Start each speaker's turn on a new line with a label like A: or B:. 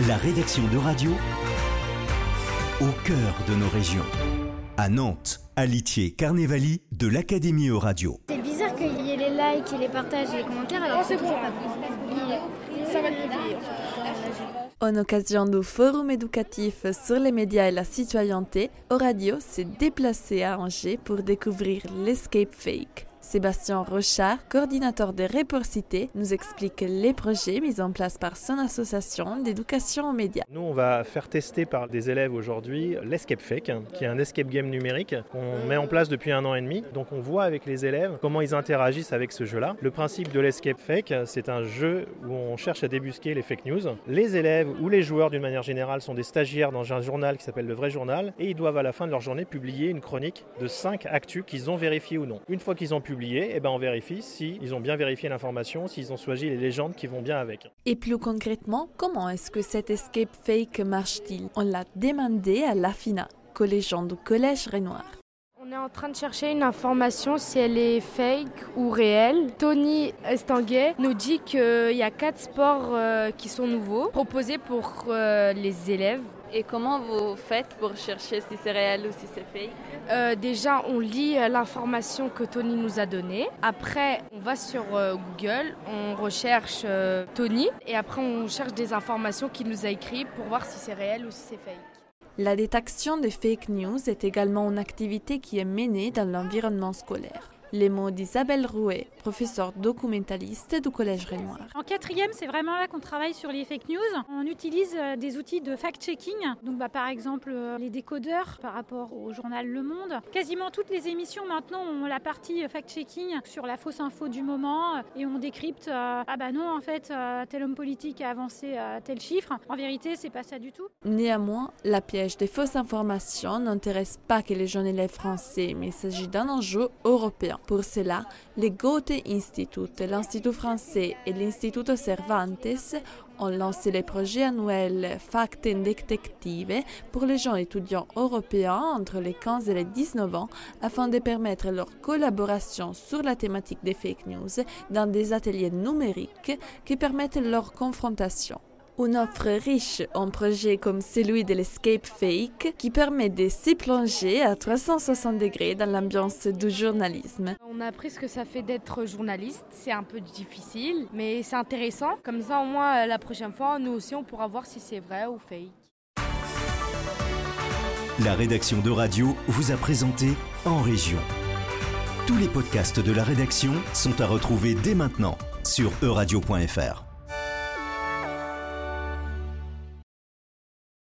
A: La rédaction de radio au cœur de nos régions. À Nantes, à Litier, Carnevali, de l'Académie Euradio.
B: C'est bizarre qu'il y ait les likes et les partages et les commentaires alors que c'est toujours pas. Ça va.
C: En occasion du forum éducatif sur les médias et la citoyenneté, Euradio s'est déplacé à Angers pour découvrir l'escape fake. Sébastien Rochard, coordinateur de Réporcité, nous explique les projets mis en place par son association d'éducation aux médias.
D: Nous, on va faire tester par des élèves aujourd'hui l'escape fake, qui est un escape game numérique qu'on met en place depuis un an et demi. Donc on voit avec les élèves comment ils interagissent avec ce jeu-là. Le principe de l'escape fake, c'est un jeu où on cherche à débusquer les fake news. Les élèves ou les joueurs d'une manière générale sont des stagiaires dans un journal qui s'appelle le vrai journal et ils doivent à la fin de leur journée publier une chronique de 5 actus qu'ils ont vérifiés ou non. Une fois qu'ils ont publié publié, eh ben on vérifie s'ils ont bien vérifié l'information, s'ils ont choisi les légendes qui vont bien avec.
C: Et plus concrètement, comment est-ce que cet escape fake marche-t-il? On l'a demandé à l'AFINA, collégienne du Collège Renoir.
E: On est en train de chercher une information si elle est fake ou réelle. Tony Estanguet nous dit qu'il y a quatre sports euh, qui sont nouveaux, proposés pour euh, les élèves.
C: Et comment vous faites pour chercher si c'est réel ou si c'est fake?
E: Euh, Déjà, on lit l'information que Tony nous a donnée. Après, on va sur euh, Google, on recherche euh, Tony et après on cherche des informations qu'il nous a écrites pour voir si c'est réel ou si c'est fake.
C: La détection des fake news est également une activité qui est menée dans l'environnement scolaire. Les mots d'Isabelle Rouet, professeure documentaliste du Collège Renoir.
F: En quatrième, c'est vraiment là qu'on travaille sur les fake news. On utilise euh, des outils de fact-checking, donc bah, par exemple euh, les décodeurs par rapport au journal Le Monde. Quasiment toutes les émissions maintenant ont la partie fact-checking sur la fausse info du moment euh, et on décrypte euh, ah bah non en fait euh, tel homme politique a avancé euh, tel chiffre. En vérité, c'est pas ça du tout.
C: Néanmoins, la piège des fausses informations n'intéresse pas que les jeunes élèves français, mais il s'agit d'un enjeu européen. Pour cela, le Goethe Institut, l'Institut français et l'Instituto Cervantes ont lancé les projets annuels Fakten Detective pour les jeunes étudiants européens entre les 15 et les 19 ans afin de permettre leur collaboration sur la thématique des fake news dans des ateliers numériques qui permettent leur confrontation. Une offre riche en projets comme celui de l'escape fake qui permet de s'y plonger à 360 degrés dans l'ambiance du journalisme.
E: On a appris ce que ça fait d'être journaliste. C'est un peu difficile, mais c'est intéressant. Comme ça, au moins, la prochaine fois, nous aussi, on pourra voir si c'est vrai ou fake.
A: La rédaction de radio vous a présenté En Région. Tous les podcasts de la rédaction sont à retrouver dès maintenant sur euradio.fr.